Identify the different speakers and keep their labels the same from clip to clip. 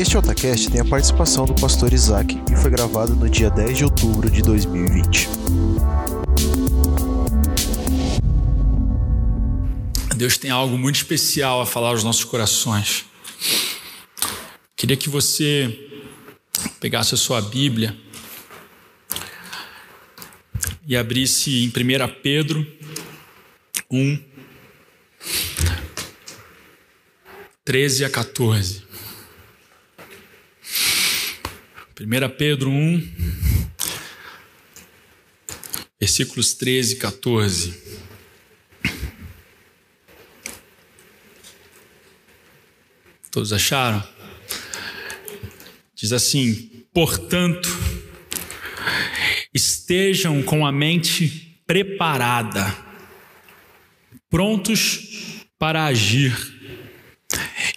Speaker 1: Este Otacast tem a participação do pastor Isaac e foi gravado no dia 10 de outubro de 2020.
Speaker 2: Deus tem algo muito especial a falar aos nossos corações. Queria que você pegasse a sua Bíblia e abrisse em 1 Pedro 1, 13 a 14. 1 Pedro 1, versículos 13 e 14. Todos acharam? Diz assim: portanto, estejam com a mente preparada, prontos para agir.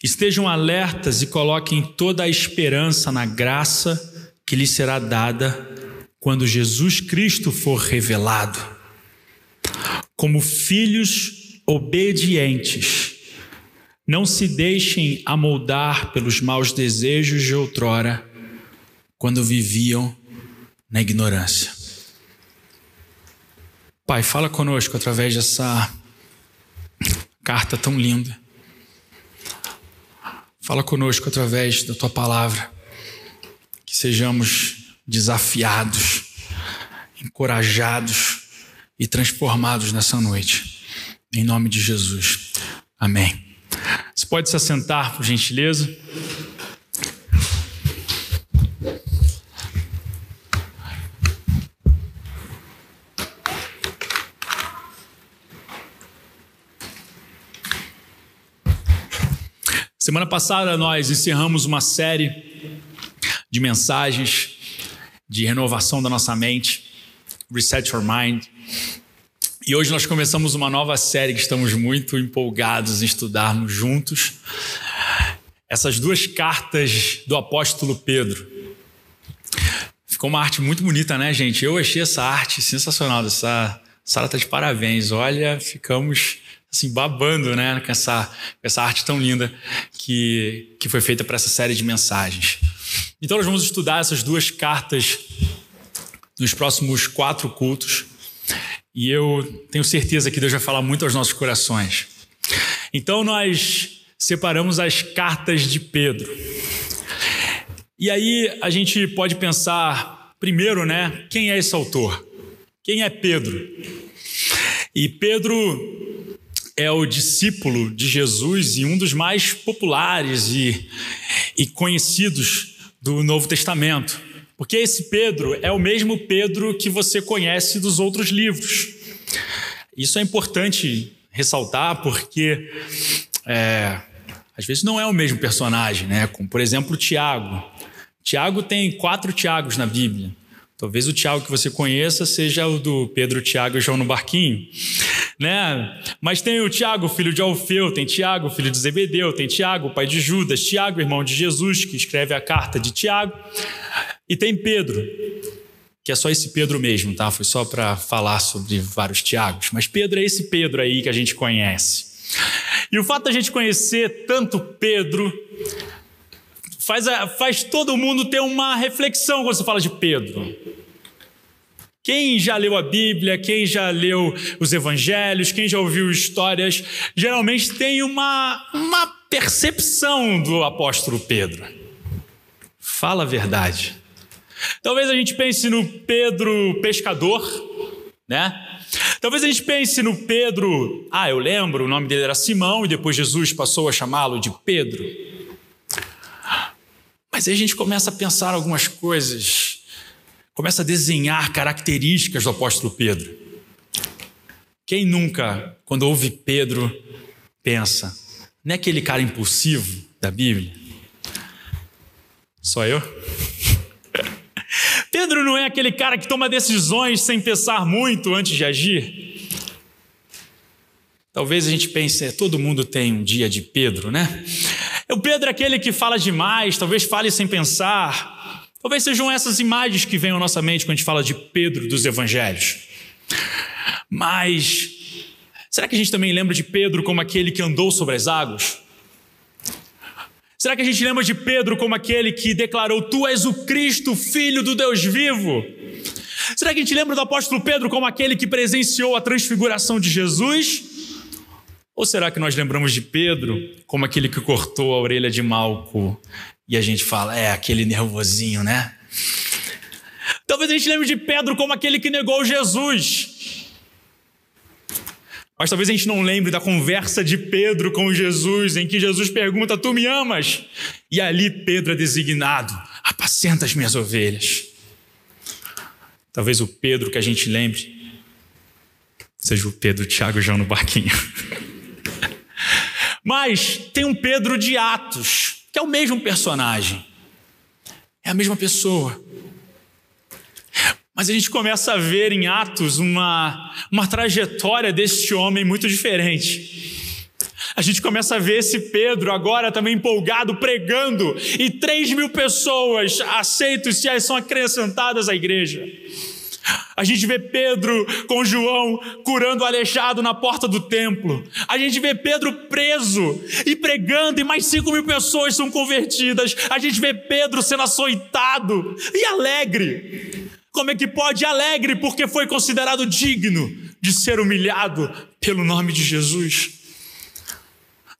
Speaker 2: Estejam alertas e coloquem toda a esperança na graça que lhe será dada quando Jesus Cristo for revelado. Como filhos obedientes, não se deixem amoldar pelos maus desejos de outrora, quando viviam na ignorância. Pai, fala conosco através dessa carta tão linda. Fala conosco através da tua palavra sejamos desafiados, encorajados e transformados nessa noite. Em nome de Jesus. Amém. Você pode se assentar, por gentileza? Semana passada nós encerramos uma série de mensagens, de renovação da nossa mente, Reset Your Mind. E hoje nós começamos uma nova série que estamos muito empolgados em estudarmos juntos. Essas duas cartas do apóstolo Pedro. Ficou uma arte muito bonita, né, gente? Eu achei essa arte sensacional. Essa Sara tá de parabéns. Olha, ficamos assim babando, né, com essa, essa arte tão linda que, que foi feita para essa série de mensagens. Então, nós vamos estudar essas duas cartas nos próximos quatro cultos. E eu tenho certeza que Deus vai falar muito aos nossos corações. Então, nós separamos as cartas de Pedro. E aí a gente pode pensar, primeiro, né, quem é esse autor? Quem é Pedro? E Pedro é o discípulo de Jesus e um dos mais populares e, e conhecidos do Novo Testamento. Porque esse Pedro é o mesmo Pedro que você conhece dos outros livros. Isso é importante ressaltar porque é, às vezes não é o mesmo personagem, né? Como, por exemplo, Tiago. Tiago tem quatro Tiagos na Bíblia. Talvez o Tiago que você conheça seja o do Pedro, Tiago e João no barquinho né? Mas tem o Tiago, filho de Alfeu, tem Tiago, filho de Zebedeu, tem Tiago, pai de Judas, Tiago, irmão de Jesus, que escreve a carta de Tiago, e tem Pedro, que é só esse Pedro mesmo, tá? Foi só para falar sobre vários Tiagos, mas Pedro é esse Pedro aí que a gente conhece. E o fato da gente conhecer tanto Pedro faz, faz todo mundo ter uma reflexão quando você fala de Pedro. Quem já leu a Bíblia, quem já leu os evangelhos, quem já ouviu histórias, geralmente tem uma, uma percepção do apóstolo Pedro. Fala a verdade. Talvez a gente pense no Pedro pescador, né? Talvez a gente pense no Pedro, ah, eu lembro, o nome dele era Simão e depois Jesus passou a chamá-lo de Pedro. Mas aí a gente começa a pensar algumas coisas começa a desenhar características do apóstolo Pedro. Quem nunca, quando ouve Pedro, pensa, não é aquele cara impulsivo da Bíblia? Só eu? Pedro não é aquele cara que toma decisões sem pensar muito antes de agir? Talvez a gente pense, é, todo mundo tem um dia de Pedro, né? O Pedro é aquele que fala demais, talvez fale sem pensar, Talvez sejam essas imagens que venham à nossa mente quando a gente fala de Pedro dos evangelhos. Mas será que a gente também lembra de Pedro como aquele que andou sobre as águas? Será que a gente lembra de Pedro como aquele que declarou: Tu és o Cristo, filho do Deus vivo? Será que a gente lembra do apóstolo Pedro como aquele que presenciou a transfiguração de Jesus? Ou será que nós lembramos de Pedro como aquele que cortou a orelha de Malco e a gente fala, é aquele nervosinho, né? Talvez a gente lembre de Pedro como aquele que negou Jesus. Mas talvez a gente não lembre da conversa de Pedro com Jesus, em que Jesus pergunta: Tu me amas? E ali Pedro é designado: Apacenta as minhas ovelhas. Talvez o Pedro que a gente lembre seja o Pedro, Tiago e João no barquinho. Mas tem um Pedro de Atos, que é o mesmo personagem, é a mesma pessoa. Mas a gente começa a ver em Atos uma, uma trajetória deste homem muito diferente. A gente começa a ver esse Pedro agora também empolgado, pregando, e três mil pessoas aceitam-se e são acrescentadas à igreja. A gente vê Pedro com João curando o aleijado na porta do templo. A gente vê Pedro preso e pregando, e mais cinco mil pessoas são convertidas. A gente vê Pedro sendo açoitado e alegre. Como é que pode alegre? Porque foi considerado digno de ser humilhado pelo nome de Jesus.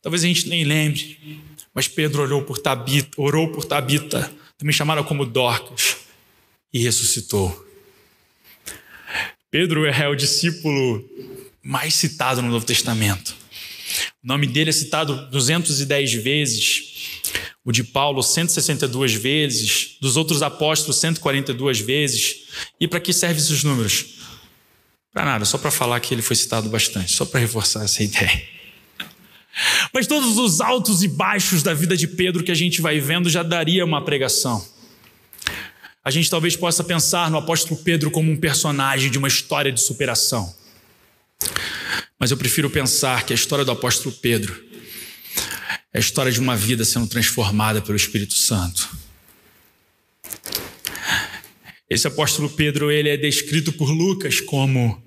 Speaker 2: Talvez a gente nem lembre, mas Pedro orou por Tabita, orou por Tabita, também chamada como Dorcas, e ressuscitou. Pedro é o discípulo mais citado no Novo Testamento. O nome dele é citado 210 vezes, o de Paulo 162 vezes, dos outros apóstolos 142 vezes. E para que servem esses números? Para nada, só para falar que ele foi citado bastante, só para reforçar essa ideia. Mas todos os altos e baixos da vida de Pedro que a gente vai vendo já daria uma pregação. A gente talvez possa pensar no apóstolo Pedro como um personagem de uma história de superação. Mas eu prefiro pensar que a história do apóstolo Pedro é a história de uma vida sendo transformada pelo Espírito Santo. Esse apóstolo Pedro, ele é descrito por Lucas como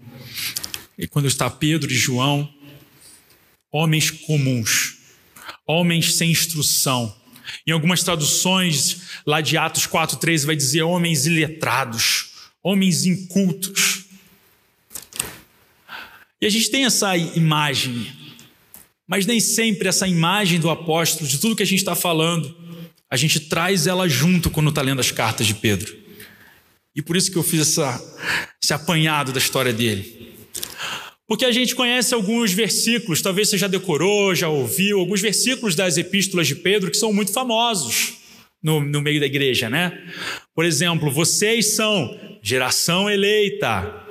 Speaker 2: e quando está Pedro e João, homens comuns, homens sem instrução, em algumas traduções, lá de Atos 4,3, vai dizer homens iletrados, homens incultos. E a gente tem essa imagem, mas nem sempre essa imagem do apóstolo, de tudo que a gente está falando, a gente traz ela junto quando está lendo as cartas de Pedro. E por isso que eu fiz essa, esse apanhado da história dele. Porque a gente conhece alguns versículos, talvez você já decorou, já ouviu, alguns versículos das epístolas de Pedro que são muito famosos no, no meio da igreja, né? Por exemplo, vocês são geração eleita.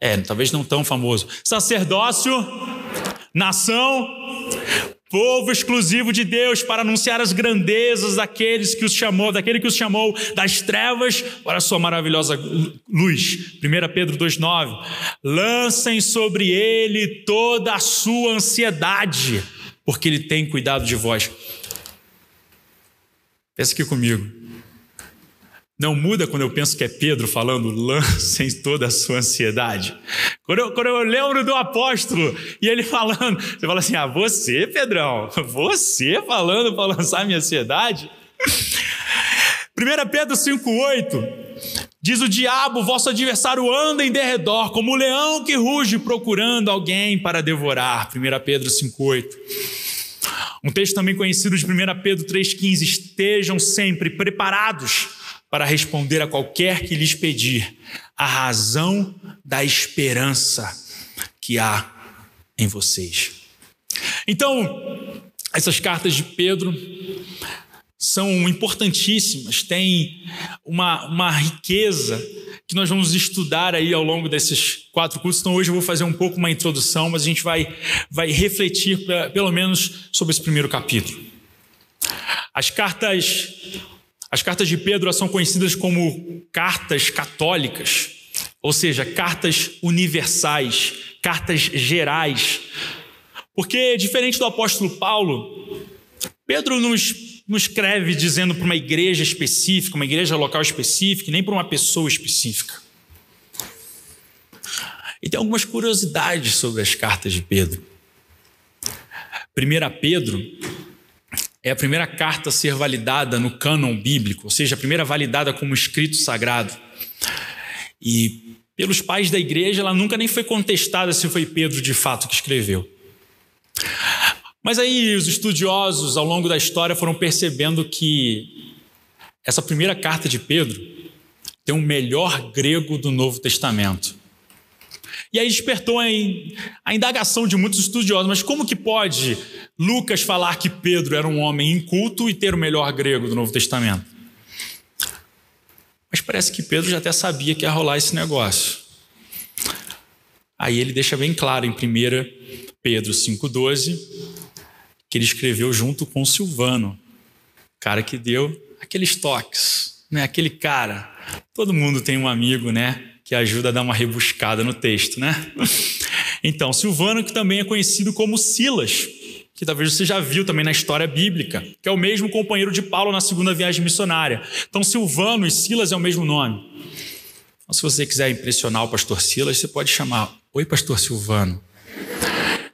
Speaker 2: É, talvez não tão famoso. Sacerdócio, nação, Povo exclusivo de Deus para anunciar as grandezas daqueles que os chamou, daquele que os chamou das trevas para a sua maravilhosa luz. 1 Pedro 2,9. Lancem sobre ele toda a sua ansiedade, porque ele tem cuidado de vós. Pensa aqui comigo. Não muda quando eu penso que é Pedro falando, lancem toda a sua ansiedade. Quando eu, quando eu lembro do apóstolo e ele falando, você fala assim: ah, você, Pedrão, você falando para lançar minha ansiedade? 1 Pedro 5,8 diz: O diabo, vosso adversário, anda em derredor, como o leão que ruge, procurando alguém para devorar. 1 Pedro 5,8. Um texto também conhecido de 1 Pedro 3,15: Estejam sempre preparados para responder a qualquer que lhes pedir a razão da esperança que há em vocês. Então, essas cartas de Pedro são importantíssimas, têm uma, uma riqueza que nós vamos estudar aí ao longo desses quatro cursos. Então, hoje eu vou fazer um pouco uma introdução, mas a gente vai, vai refletir pelo menos sobre esse primeiro capítulo. As cartas as cartas de Pedro são conhecidas como cartas católicas, ou seja, cartas universais, cartas gerais. Porque, diferente do apóstolo Paulo, Pedro nos, nos escreve dizendo para uma igreja específica, uma igreja local específica, nem para uma pessoa específica. E tem algumas curiosidades sobre as cartas de Pedro. 1 Pedro é a primeira carta a ser validada no cânon bíblico, ou seja, a primeira validada como escrito sagrado. E pelos pais da igreja, ela nunca nem foi contestada se foi Pedro de fato que escreveu. Mas aí os estudiosos ao longo da história foram percebendo que essa primeira carta de Pedro tem o melhor grego do Novo Testamento. E aí despertou a indagação de muitos estudiosos, mas como que pode Lucas falar que Pedro era um homem inculto e ter o melhor grego do Novo Testamento? Mas parece que Pedro já até sabia que ia rolar esse negócio. Aí ele deixa bem claro em 1 Pedro 5,12 que ele escreveu junto com Silvano, cara que deu aqueles toques, né? aquele cara. Todo mundo tem um amigo, né? Que ajuda a dar uma rebuscada no texto, né? Então, Silvano, que também é conhecido como Silas, que talvez você já viu também na história bíblica, que é o mesmo companheiro de Paulo na segunda viagem missionária. Então, Silvano e Silas é o mesmo nome. Então, se você quiser impressionar o pastor Silas, você pode chamar: Oi, pastor Silvano.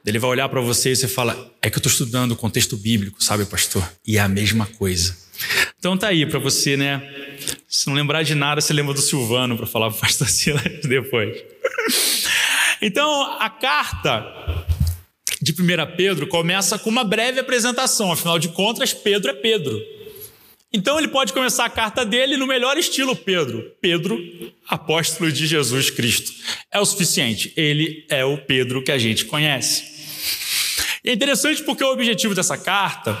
Speaker 2: Ele vai olhar para você e você fala: É que eu estou estudando o contexto bíblico, sabe, pastor? E é a mesma coisa. Então tá aí para você, né? Se não lembrar de nada, você lembra do Silvano para falar para o pastor Silas depois. Então, a carta de 1 Pedro começa com uma breve apresentação, afinal de contas, Pedro é Pedro. Então ele pode começar a carta dele no melhor estilo Pedro. Pedro, apóstolo de Jesus Cristo. É o suficiente. Ele é o Pedro que a gente conhece. E é interessante porque o objetivo dessa carta,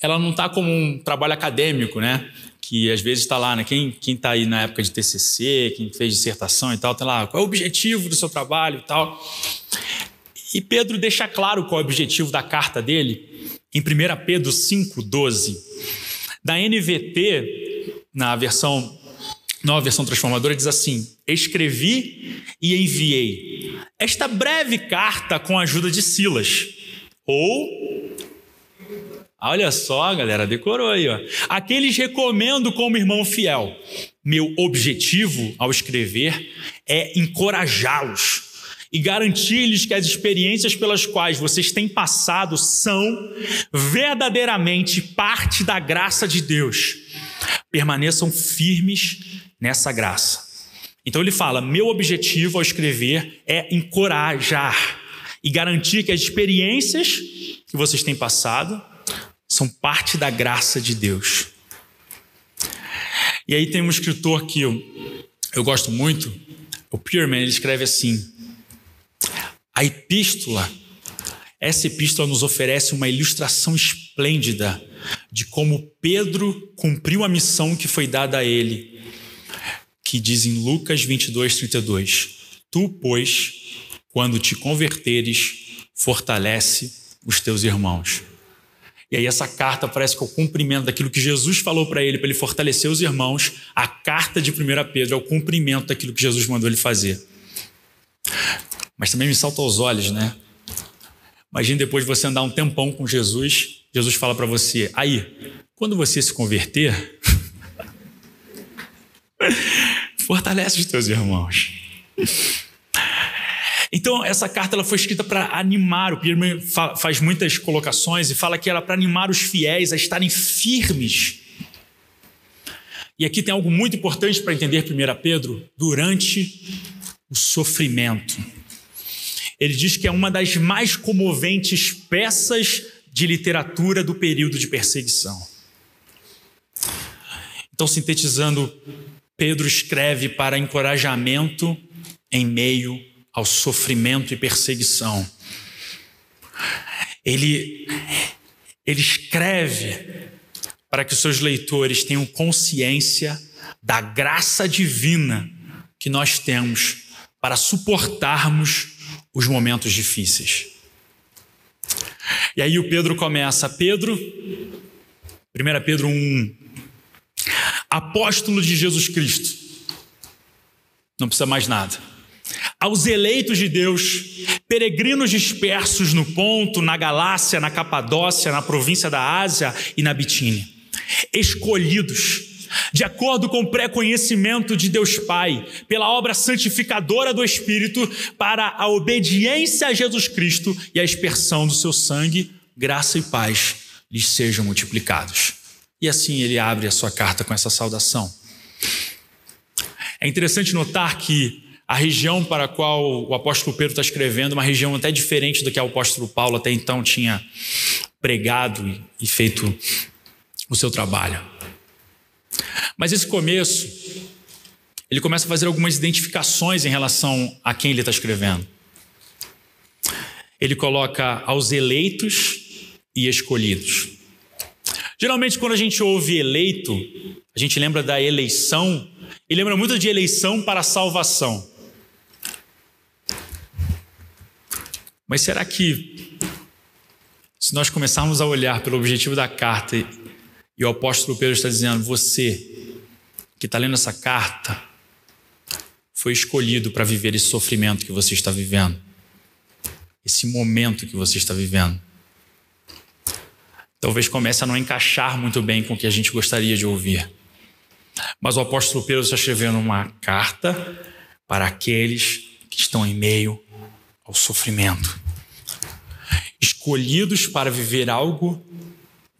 Speaker 2: ela não está como um trabalho acadêmico, né? Que às vezes está lá, né? Quem está aí na época de TCC, quem fez dissertação e tal, está lá, qual é o objetivo do seu trabalho e tal. E Pedro deixa claro qual é o objetivo da carta dele em 1 Pedro 5,12. Da NVT, na versão nova versão transformadora, diz assim: Escrevi e enviei esta breve carta com a ajuda de Silas. Ou. Olha só, galera, decorou aí, ó. Aqueles recomendo como irmão fiel. Meu objetivo ao escrever é encorajá-los e garantir-lhes que as experiências pelas quais vocês têm passado são verdadeiramente parte da graça de Deus. Permaneçam firmes nessa graça. Então ele fala: meu objetivo ao escrever é encorajar e garantir que as experiências que vocês têm passado são parte da graça de Deus. E aí tem um escritor que eu, eu gosto muito, o Pierman, ele escreve assim: a epístola, essa epístola nos oferece uma ilustração esplêndida de como Pedro cumpriu a missão que foi dada a ele, que diz em Lucas 22, 32: Tu, pois, quando te converteres, fortalece os teus irmãos. E aí essa carta parece que é o cumprimento daquilo que Jesus falou para ele, para ele fortalecer os irmãos. A carta de 1 Pedro é o cumprimento daquilo que Jesus mandou ele fazer. Mas também me salta aos olhos, né? Imagine depois de você andar um tempão com Jesus, Jesus fala para você: aí, quando você se converter, fortalece os teus irmãos. Então, essa carta ela foi escrita para animar. O Pierre faz muitas colocações e fala que era para animar os fiéis a estarem firmes. E aqui tem algo muito importante para entender 1 Pedro: durante o sofrimento. Ele diz que é uma das mais comoventes peças de literatura do período de perseguição. Então, sintetizando, Pedro escreve para encorajamento em meio ao sofrimento e perseguição. Ele, ele escreve para que os seus leitores tenham consciência da graça divina que nós temos para suportarmos os momentos difíceis. E aí o Pedro começa, Pedro, 1 Pedro 1, apóstolo de Jesus Cristo, não precisa mais nada. Aos eleitos de Deus, peregrinos dispersos no Ponto, na Galácia, na Capadócia, na província da Ásia e na Bitínia, escolhidos de acordo com o pré-conhecimento de Deus Pai, pela obra santificadora do Espírito, para a obediência a Jesus Cristo e a expersão do seu sangue, graça e paz lhes sejam multiplicados. E assim ele abre a sua carta com essa saudação. É interessante notar que a região para a qual o apóstolo Pedro está escrevendo, uma região até diferente do que o apóstolo Paulo até então tinha pregado e feito o seu trabalho. Mas esse começo, ele começa a fazer algumas identificações em relação a quem ele está escrevendo. Ele coloca aos eleitos e escolhidos. Geralmente, quando a gente ouve eleito, a gente lembra da eleição e lembra muito de eleição para salvação. Mas será que, se nós começarmos a olhar pelo objetivo da carta, e o apóstolo Pedro está dizendo: você que está lendo essa carta, foi escolhido para viver esse sofrimento que você está vivendo, esse momento que você está vivendo. Talvez comece a não encaixar muito bem com o que a gente gostaria de ouvir. Mas o apóstolo Pedro está escrevendo uma carta para aqueles que estão em meio ao sofrimento, escolhidos para viver algo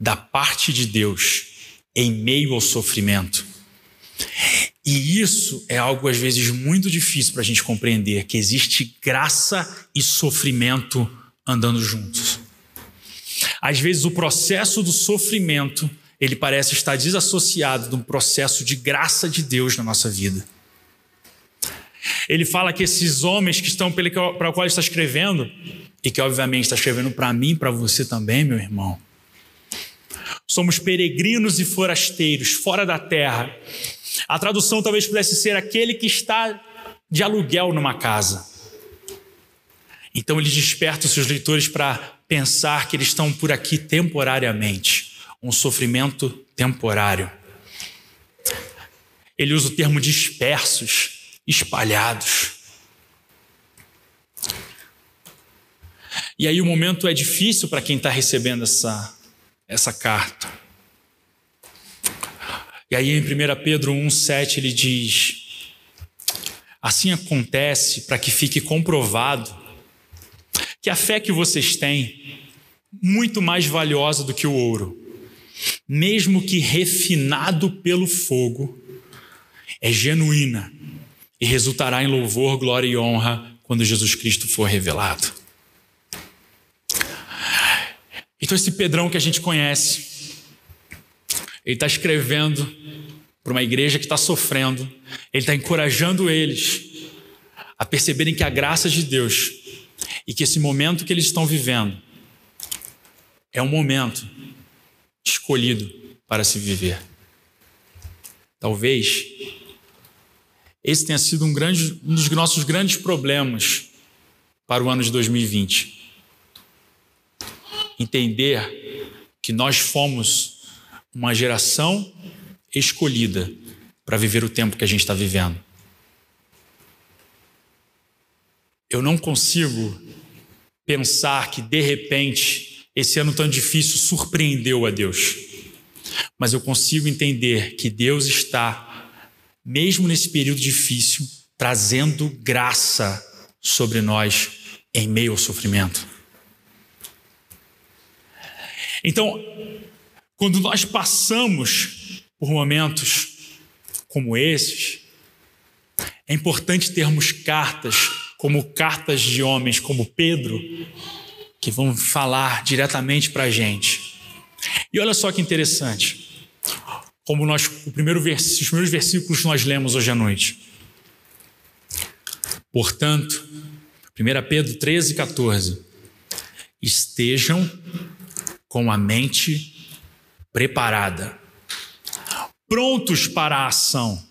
Speaker 2: da parte de Deus em meio ao sofrimento. E isso é algo às vezes muito difícil para a gente compreender, que existe graça e sofrimento andando juntos. Às vezes o processo do sofrimento, ele parece estar desassociado de um processo de graça de Deus na nossa vida. Ele fala que esses homens que estão para o qual ele está escrevendo, e que obviamente está escrevendo para mim, para você também, meu irmão. Somos peregrinos e forasteiros, fora da terra. A tradução talvez pudesse ser aquele que está de aluguel numa casa. Então ele desperta os seus leitores para pensar que eles estão por aqui temporariamente, um sofrimento temporário. Ele usa o termo dispersos, espalhados. E aí o momento é difícil para quem está recebendo essa, essa carta. E aí em 1 Pedro 1,7 ele diz: Assim acontece para que fique comprovado que a fé que vocês têm, muito mais valiosa do que o ouro, mesmo que refinado pelo fogo, é genuína e resultará em louvor, glória e honra quando Jesus Cristo for revelado. Então, esse Pedrão que a gente conhece, ele está escrevendo para uma igreja que está sofrendo, ele está encorajando eles a perceberem que a graça de Deus e que esse momento que eles estão vivendo é um momento escolhido para se viver. Talvez esse tenha sido um, grande, um dos nossos grandes problemas para o ano de 2020. Entender que nós fomos uma geração escolhida para viver o tempo que a gente está vivendo. Eu não consigo pensar que de repente esse ano tão difícil surpreendeu a Deus. Mas eu consigo entender que Deus está, mesmo nesse período difícil, trazendo graça sobre nós em meio ao sofrimento. Então, quando nós passamos por momentos como esses, é importante termos cartas como cartas de homens como Pedro, que vão falar diretamente para a gente. E olha só que interessante, como nós, o primeiro vers, os primeiros versículos nós lemos hoje à noite. Portanto, 1 Pedro 13, 14. Estejam com a mente preparada, prontos para a ação.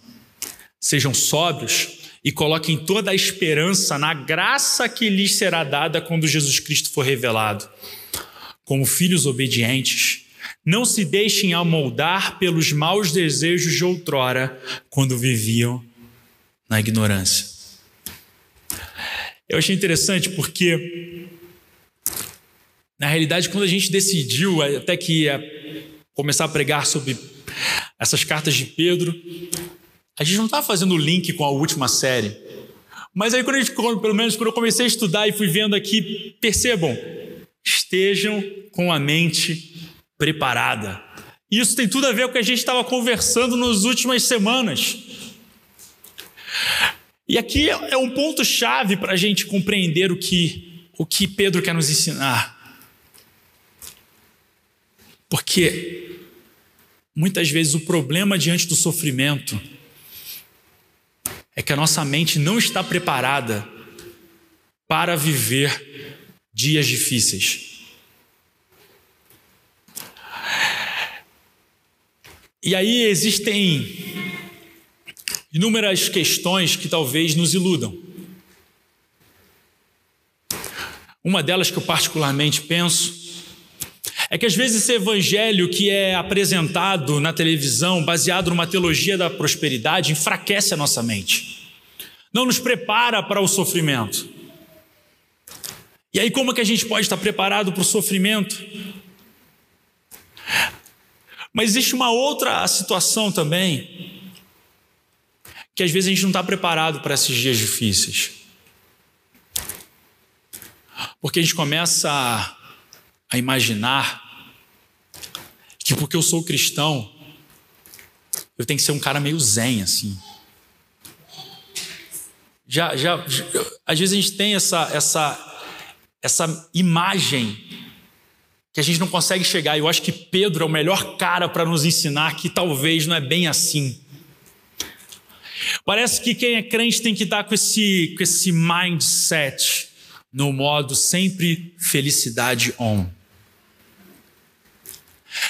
Speaker 2: Sejam sóbrios e coloquem toda a esperança na graça que lhes será dada quando Jesus Cristo for revelado. Como filhos obedientes, não se deixem amoldar pelos maus desejos de outrora, quando viviam na ignorância. Eu achei interessante porque, na realidade, quando a gente decidiu até que ia começar a pregar sobre essas cartas de Pedro, a gente não está fazendo link com a última série. Mas aí, quando gente, pelo menos quando eu comecei a estudar e fui vendo aqui, percebam, estejam com a mente preparada. Isso tem tudo a ver com o que a gente estava conversando nas últimas semanas. E aqui é um ponto chave para a gente compreender o que, o que Pedro quer nos ensinar. Porque muitas vezes o problema diante do sofrimento é que a nossa mente não está preparada para viver dias difíceis. E aí existem inúmeras questões que talvez nos iludam. Uma delas que eu particularmente penso é que às vezes esse evangelho que é apresentado na televisão, baseado numa teologia da prosperidade, enfraquece a nossa mente. Não nos prepara para o sofrimento. E aí, como é que a gente pode estar preparado para o sofrimento? Mas existe uma outra situação também, que às vezes a gente não está preparado para esses dias difíceis. Porque a gente começa a, a imaginar que porque eu sou cristão, eu tenho que ser um cara meio zen, assim. Já, já, já às vezes a gente tem essa, essa, essa imagem que a gente não consegue chegar. Eu acho que Pedro é o melhor cara para nos ensinar que talvez não é bem assim. Parece que quem é crente tem que estar com esse, com esse mindset no modo sempre felicidade on.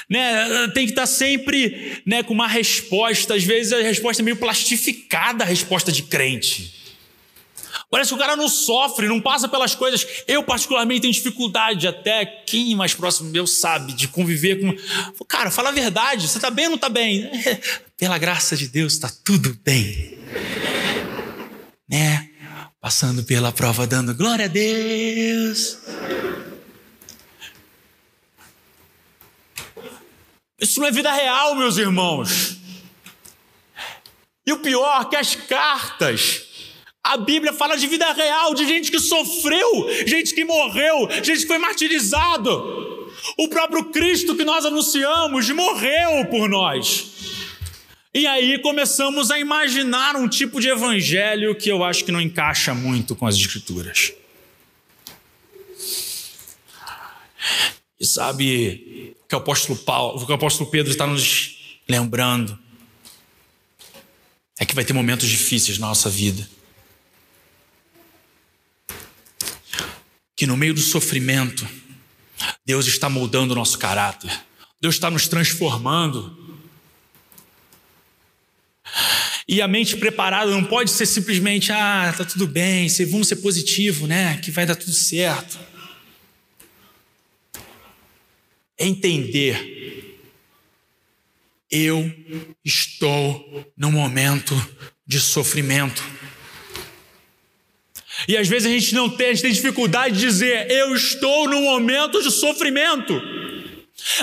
Speaker 2: Né, tem que estar sempre né, com uma resposta, às vezes a resposta é meio plastificada, a resposta de crente. Parece que o cara não sofre, não passa pelas coisas. Eu, particularmente, tenho dificuldade, até quem mais próximo meu sabe, de conviver com. Cara, fala a verdade, você está bem ou não está bem? Pela graça de Deus, está tudo bem. Né? Passando pela prova, dando glória a Deus. Isso não é vida real, meus irmãos. E o pior, é que as cartas a Bíblia fala de vida real, de gente que sofreu, gente que morreu, gente que foi martirizado. O próprio Cristo que nós anunciamos morreu por nós. E aí começamos a imaginar um tipo de evangelho que eu acho que não encaixa muito com as Escrituras. E sabe que o apóstolo Paulo, que o apóstolo Pedro está nos lembrando é que vai ter momentos difíceis na nossa vida. Que no meio do sofrimento, Deus está moldando o nosso caráter, Deus está nos transformando. E a mente preparada não pode ser simplesmente, ah, tá tudo bem, vamos ser positivo, né? Que vai dar tudo certo. É entender, eu estou num momento de sofrimento. E às vezes a gente não tem, a gente tem dificuldade de dizer, eu estou num momento de sofrimento.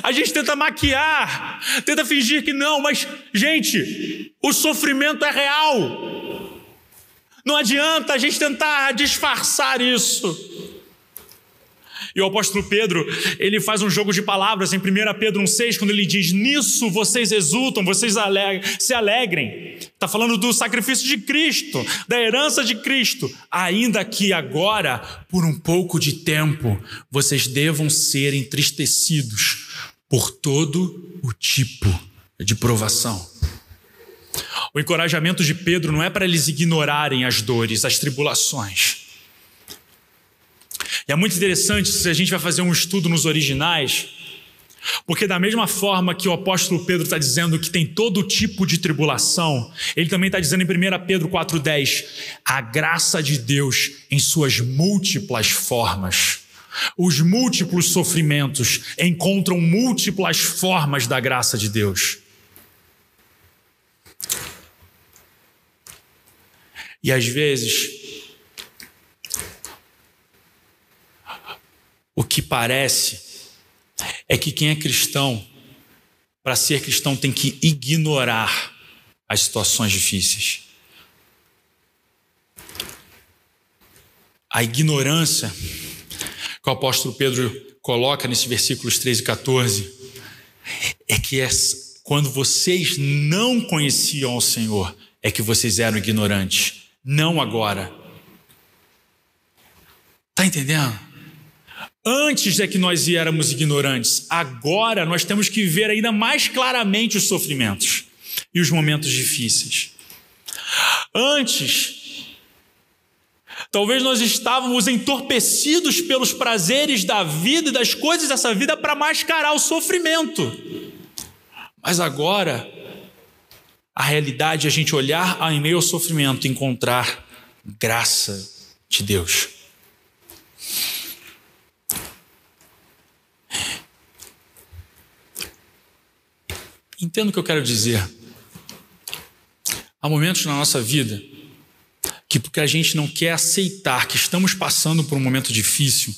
Speaker 2: A gente tenta maquiar, tenta fingir que não, mas, gente, o sofrimento é real. Não adianta a gente tentar disfarçar isso. E o apóstolo Pedro, ele faz um jogo de palavras em 1 Pedro 1,6, quando ele diz: Nisso vocês exultam, vocês se alegrem. Está falando do sacrifício de Cristo, da herança de Cristo. Ainda que agora, por um pouco de tempo, vocês devam ser entristecidos por todo o tipo de provação. O encorajamento de Pedro não é para eles ignorarem as dores, as tribulações e é muito interessante se a gente vai fazer um estudo nos originais, porque da mesma forma que o apóstolo Pedro está dizendo que tem todo tipo de tribulação, ele também está dizendo em 1 Pedro 4,10: a graça de Deus em suas múltiplas formas. Os múltiplos sofrimentos encontram múltiplas formas da graça de Deus. E às vezes, O que parece é que quem é cristão, para ser cristão, tem que ignorar as situações difíceis. A ignorância que o apóstolo Pedro coloca nesses versículos 13 e 14 é que é quando vocês não conheciam ao Senhor, é que vocês eram ignorantes, não agora. Tá entendendo? Antes é que nós éramos ignorantes, agora nós temos que ver ainda mais claramente os sofrimentos e os momentos difíceis. Antes, talvez nós estávamos entorpecidos pelos prazeres da vida e das coisas dessa vida para mascarar o sofrimento. Mas agora, a realidade é a gente olhar em meio ao sofrimento e encontrar graça de Deus. Entendo o que eu quero dizer. Há momentos na nossa vida que, porque a gente não quer aceitar que estamos passando por um momento difícil,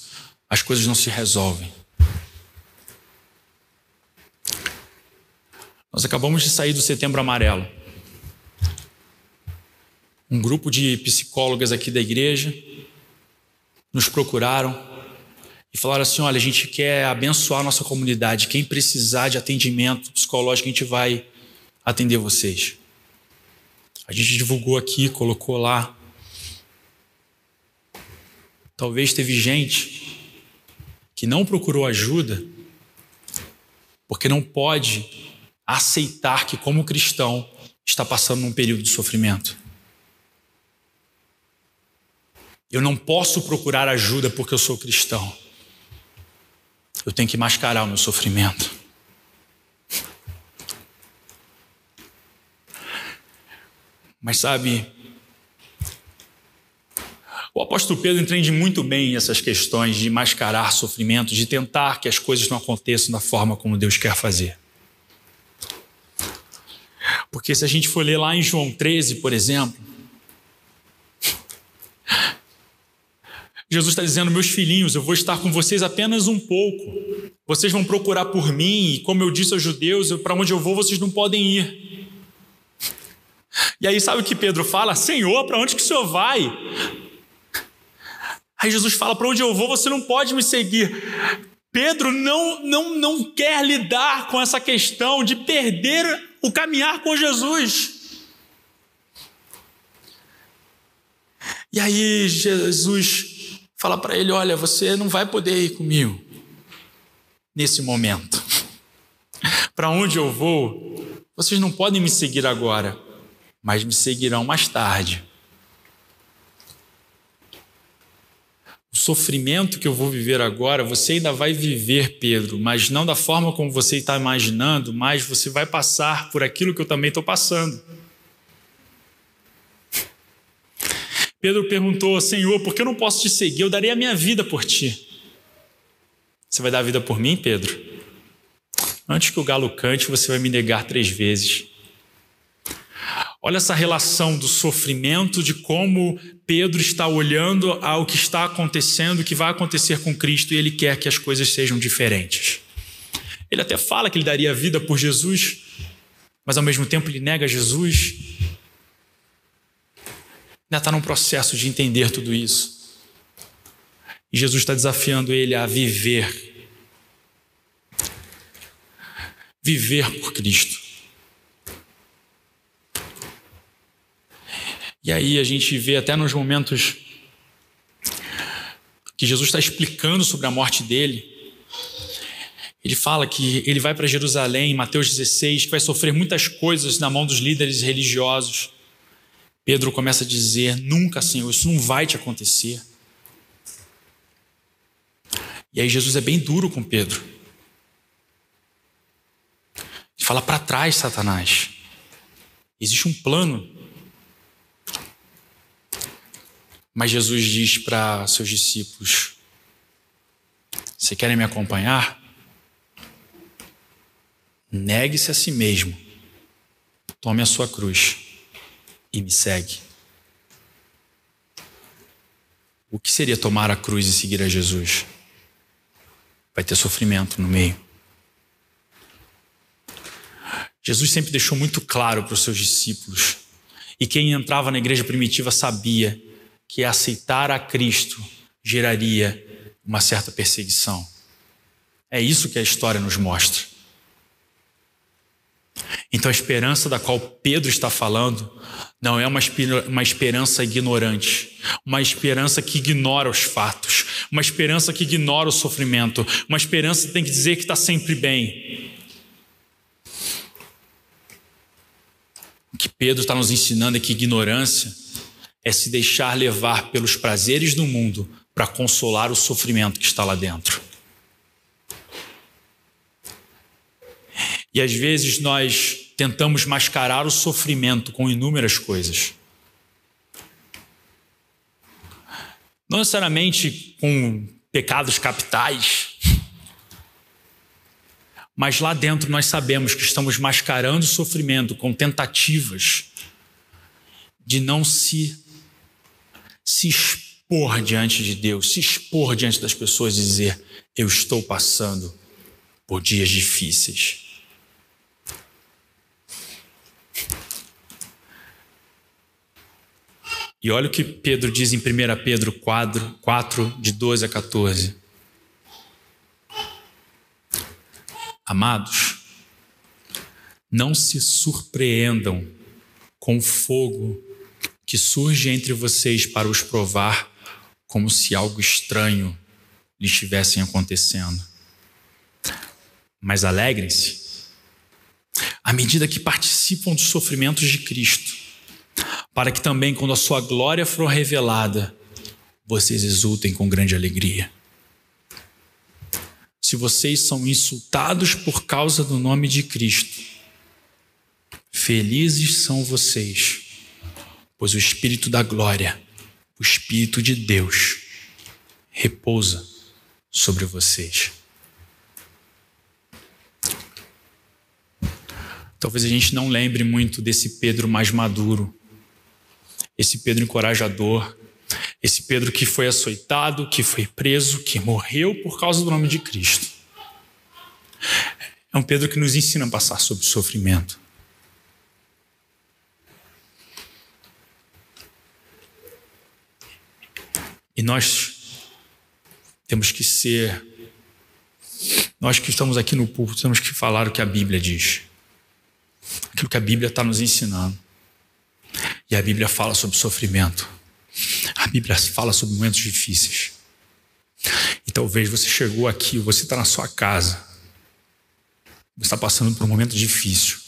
Speaker 2: as coisas não se resolvem. Nós acabamos de sair do Setembro Amarelo. Um grupo de psicólogas aqui da igreja nos procuraram e falaram assim: olha, a gente quer abençoar a nossa comunidade. Quem precisar de atendimento psicológico, a gente vai atender vocês. A gente divulgou aqui, colocou lá. Talvez teve gente que não procurou ajuda porque não pode aceitar que, como cristão, está passando num período de sofrimento. Eu não posso procurar ajuda porque eu sou cristão. Eu tenho que mascarar o meu sofrimento. Mas sabe, o apóstolo Pedro entende muito bem essas questões de mascarar sofrimento, de tentar que as coisas não aconteçam da forma como Deus quer fazer. Porque se a gente for ler lá em João 13, por exemplo, Jesus está dizendo: Meus filhinhos, eu vou estar com vocês apenas um pouco. Vocês vão procurar por mim, e como eu disse aos judeus, para onde eu vou vocês não podem ir. E aí, sabe o que Pedro fala? Senhor, para onde que o senhor vai? Aí Jesus fala: Para onde eu vou, você não pode me seguir. Pedro não, não, não quer lidar com essa questão de perder o caminhar com Jesus. E aí Jesus fala para ele: Olha, você não vai poder ir comigo nesse momento. para onde eu vou, vocês não podem me seguir agora, mas me seguirão mais tarde. O sofrimento que eu vou viver agora, você ainda vai viver, Pedro, mas não da forma como você está imaginando, mas você vai passar por aquilo que eu também estou passando. Pedro perguntou: Senhor, por que eu não posso te seguir? Eu darei a minha vida por ti. Você vai dar a vida por mim, Pedro? Antes que o galo cante, você vai me negar três vezes. Olha essa relação do sofrimento, de como Pedro está olhando ao que está acontecendo, o que vai acontecer com Cristo, e ele quer que as coisas sejam diferentes. Ele até fala que ele daria a vida por Jesus, mas ao mesmo tempo ele nega Jesus. Ainda está num processo de entender tudo isso. E Jesus está desafiando ele a viver. Viver por Cristo. E aí a gente vê até nos momentos que Jesus está explicando sobre a morte dele. Ele fala que ele vai para Jerusalém, Mateus 16, que vai sofrer muitas coisas na mão dos líderes religiosos. Pedro começa a dizer: Nunca, Senhor, isso não vai te acontecer. E aí Jesus é bem duro com Pedro. Ele fala para trás, Satanás. Existe um plano Mas Jesus diz para seus discípulos: Se querem me acompanhar? Negue-se a si mesmo, tome a sua cruz e me segue. O que seria tomar a cruz e seguir a Jesus? Vai ter sofrimento no meio. Jesus sempre deixou muito claro para os seus discípulos, e quem entrava na igreja primitiva sabia que aceitar a Cristo geraria uma certa perseguição. É isso que a história nos mostra. Então a esperança da qual Pedro está falando não é uma, uma esperança ignorante, uma esperança que ignora os fatos, uma esperança que ignora o sofrimento, uma esperança que tem que dizer que está sempre bem. O que Pedro está nos ensinando é que ignorância é se deixar levar pelos prazeres do mundo para consolar o sofrimento que está lá dentro. E às vezes nós tentamos mascarar o sofrimento com inúmeras coisas. Não necessariamente com pecados capitais, mas lá dentro nós sabemos que estamos mascarando o sofrimento com tentativas de não se, se expor diante de Deus, se expor diante das pessoas e dizer: Eu estou passando por dias difíceis. E olha o que Pedro diz em 1 Pedro 4, 4, de 12 a 14. Amados, não se surpreendam com o fogo que surge entre vocês para os provar, como se algo estranho lhe estivessem acontecendo. Mas alegrem-se à medida que participam dos sofrimentos de Cristo para que também, quando a sua glória for revelada, vocês exultem com grande alegria. Se vocês são insultados por causa do nome de Cristo, felizes são vocês, pois o Espírito da glória, o Espírito de Deus, repousa sobre vocês. Talvez a gente não lembre muito desse Pedro mais maduro, esse Pedro encorajador, esse Pedro que foi açoitado, que foi preso, que morreu por causa do nome de Cristo. É um Pedro que nos ensina a passar sobre o sofrimento. E nós temos que ser, nós que estamos aqui no púlpito, temos que falar o que a Bíblia diz, aquilo que a Bíblia está nos ensinando. E a Bíblia fala sobre sofrimento. A Bíblia fala sobre momentos difíceis. E talvez você chegou aqui, você está na sua casa, você está passando por um momento difícil.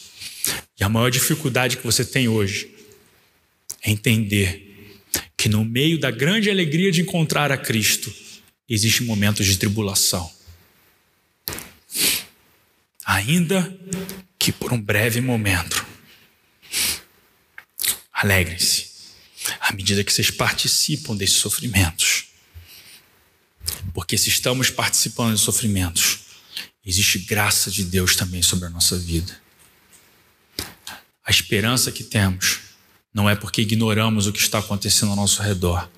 Speaker 2: E a maior dificuldade que você tem hoje é entender que no meio da grande alegria de encontrar a Cristo, existem momentos de tribulação. Ainda que por um breve momento. Alegrem-se à medida que vocês participam desses sofrimentos. Porque se estamos participando de sofrimentos, existe graça de Deus também sobre a nossa vida. A esperança que temos não é porque ignoramos o que está acontecendo ao nosso redor,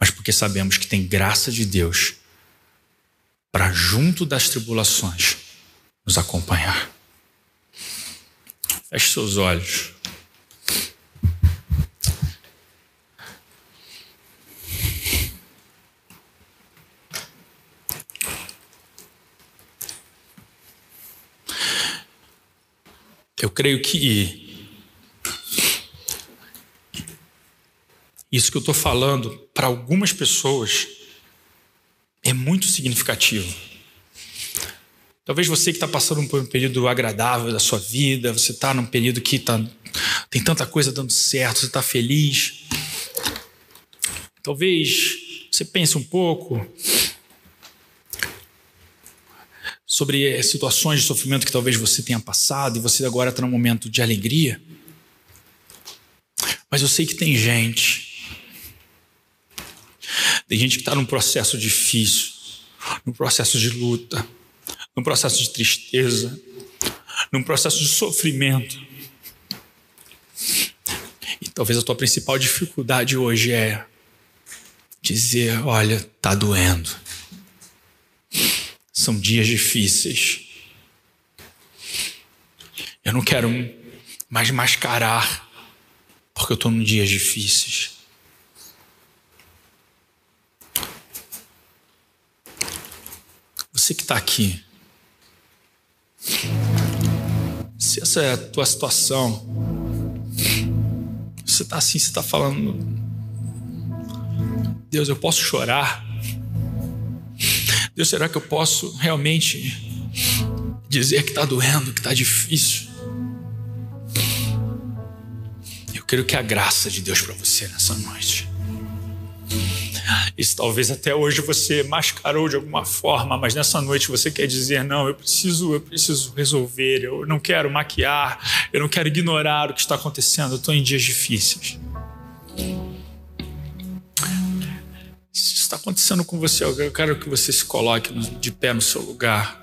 Speaker 2: mas porque sabemos que tem graça de Deus para, junto das tribulações, nos acompanhar. Feche seus olhos. Eu creio que isso que eu estou falando para algumas pessoas é muito significativo. Talvez você que está passando por um período agradável da sua vida, você está num período que tá, tem tanta coisa dando certo, você está feliz. Talvez você pense um pouco sobre situações de sofrimento que talvez você tenha passado e você agora está num momento de alegria. Mas eu sei que tem gente, tem gente que está num processo difícil, num processo de luta, num processo de tristeza, num processo de sofrimento. E talvez a tua principal dificuldade hoje é dizer: olha, tá doendo são dias difíceis. Eu não quero mais mascarar, porque eu estou em dias difíceis. Você que está aqui, Se essa é a tua situação, você está assim, você está falando, Deus, eu posso chorar? Deus, será que eu posso realmente dizer que está doendo, que está difícil? Eu quero que a graça de Deus para você nessa noite. Isso talvez até hoje você mascarou de alguma forma, mas nessa noite você quer dizer: não, eu preciso, eu preciso resolver, eu não quero maquiar, eu não quero ignorar o que está acontecendo, eu estou em dias difíceis. Está acontecendo com você, eu quero que você se coloque de pé no seu lugar.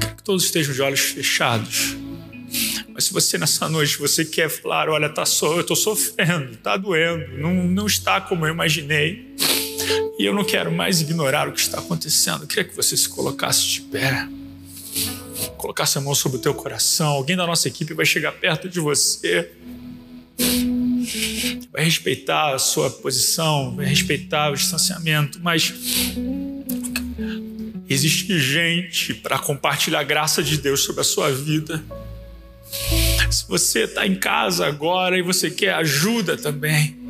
Speaker 2: Quero que todos estejam de olhos fechados. Mas se você nessa noite você quer falar, olha, tá so, eu estou sofrendo, está doendo, não, não está como eu imaginei, e eu não quero mais ignorar o que está acontecendo, eu queria que você se colocasse de pé, colocasse a mão sobre o teu coração, alguém da nossa equipe vai chegar perto de você, vai respeitar a sua posição, vai respeitar o distanciamento, mas existe gente para compartilhar a graça de Deus sobre a sua vida. Se você está em casa agora e você quer ajuda também,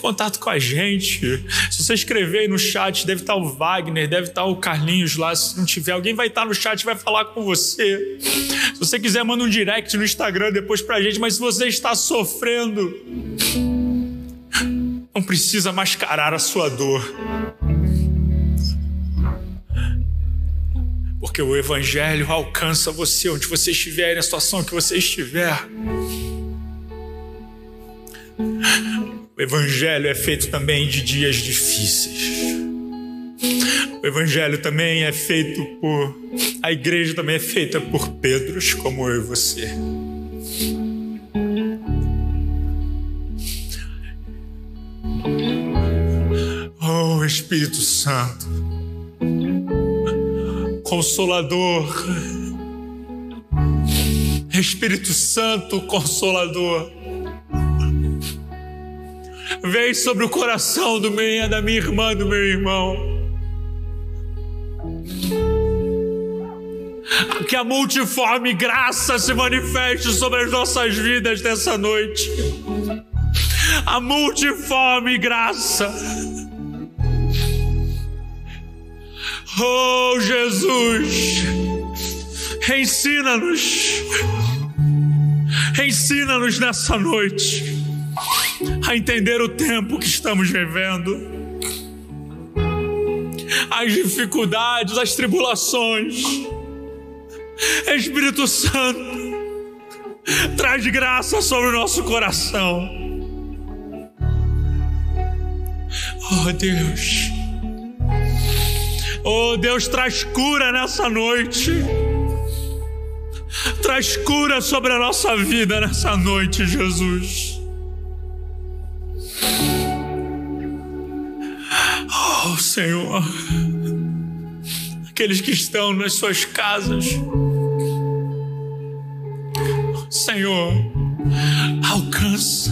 Speaker 2: contato com a gente. Se você escrever aí no chat, deve estar o Wagner, deve estar o Carlinhos lá. Se não tiver, alguém vai estar no chat e vai falar com você. Se você quiser, manda um direct no Instagram depois pra gente. Mas se você está sofrendo, não precisa mascarar a sua dor. porque o Evangelho alcança você onde você estiver, na situação que você estiver. O Evangelho é feito também de dias difíceis. O Evangelho também é feito por. A igreja também é feita por Pedros como eu e você. Oh, Espírito Santo. Consolador. Espírito Santo, Consolador. Vem sobre o coração do minha, da minha irmã, do meu irmão. Que a multiforme graça se manifeste sobre as nossas vidas nessa noite. A multiforme graça Oh Jesus, ensina-nos, ensina-nos nessa noite a entender o tempo que estamos vivendo, as dificuldades, as tribulações. Espírito Santo, traz graça sobre o nosso coração. Oh Deus. Oh Deus, traz cura nessa noite. Traz cura sobre a nossa vida nessa noite, Jesus. Oh Senhor, aqueles que estão nas suas casas, Senhor, alcança,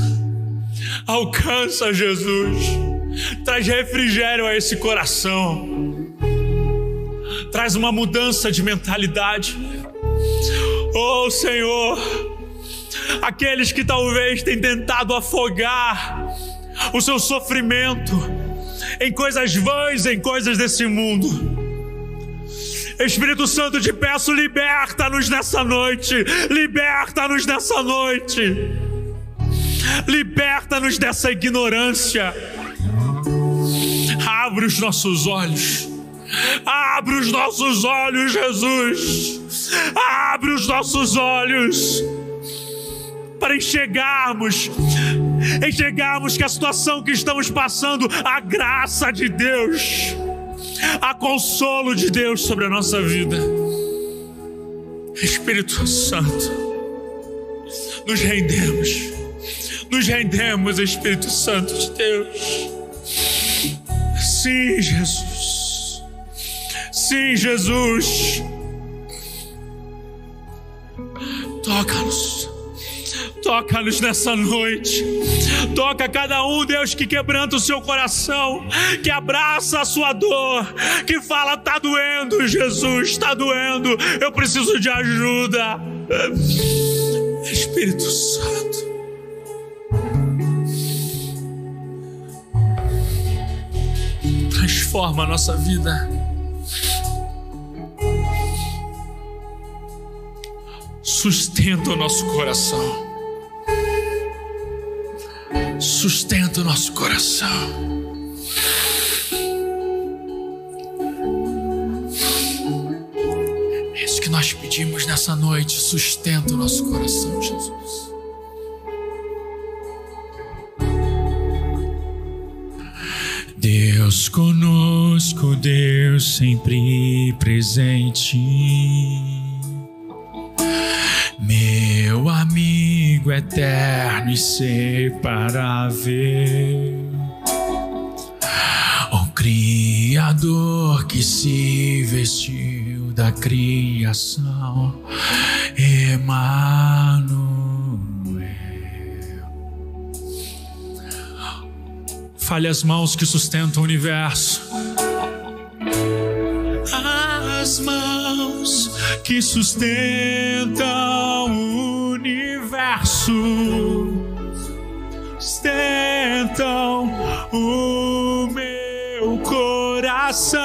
Speaker 2: alcança Jesus, traz refrigério a esse coração. Traz uma mudança de mentalidade. Oh Senhor, aqueles que talvez têm tentado afogar o seu sofrimento em coisas vãs, em coisas desse mundo. Espírito Santo, te peço, liberta-nos nessa noite, liberta-nos nessa noite, liberta-nos dessa ignorância, abre os nossos olhos Abre os nossos olhos, Jesus. Abre os nossos olhos para enxergarmos, enxergarmos que a situação que estamos passando, a graça de Deus, a consolo de Deus sobre a nossa vida. Espírito Santo, nos rendemos, nos rendemos, Espírito Santo de Deus. Sim, Jesus. Sim, Jesus. Toca-nos. Toca-nos nessa noite. Toca cada um, Deus, que quebranta o seu coração, que abraça a sua dor, que fala: está doendo, Jesus, está doendo, eu preciso de ajuda. Espírito Santo. Transforma a nossa vida. Sustenta o nosso coração sustenta o nosso coração. É isso que nós pedimos nessa noite, sustenta o nosso coração, Jesus. Deus conosco, Deus sempre presente. Amigo eterno e separável, o Criador que se vestiu da criação, Emmanuel. Fale as mãos que sustentam o universo. As mãos que sustentam o sustentam o meu coração.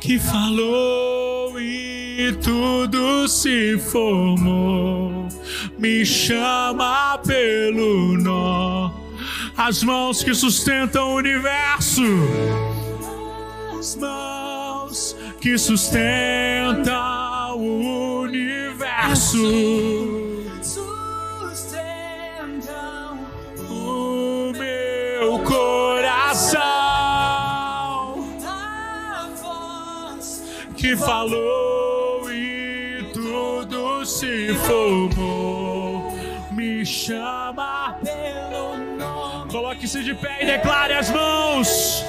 Speaker 2: Que falou e tudo se formou. Me chama pelo nó. As mãos que sustentam o universo. As mãos que sustentam o Sustentam o meu coração. A voz que falou e tudo se formou. Me chama pelo nome. Coloque-se de pé e declare as mãos.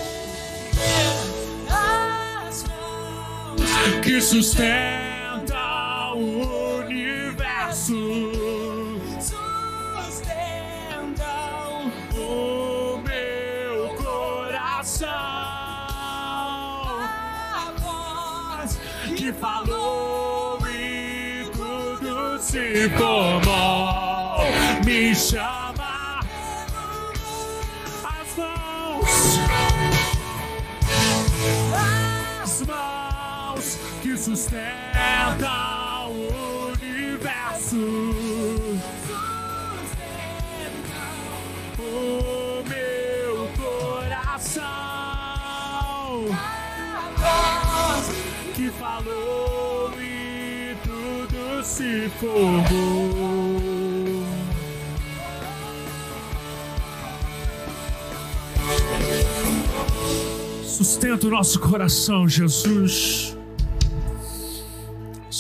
Speaker 2: que sustenta que falou e tudo se formou. Me chama as mãos. As mãos que sustenta Sustenta o nosso coração, Jesus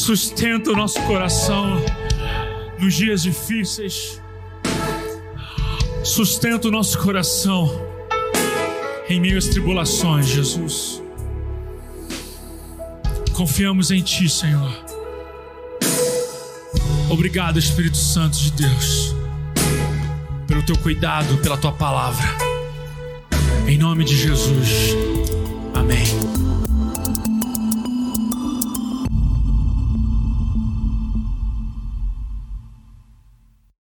Speaker 2: sustenta o nosso coração nos dias difíceis. Sustenta o nosso coração em meio às tribulações, Jesus. Confiamos em Ti, Senhor. Obrigado, Espírito Santo de Deus, pelo Teu cuidado, pela Tua palavra. Em nome de Jesus. Amém.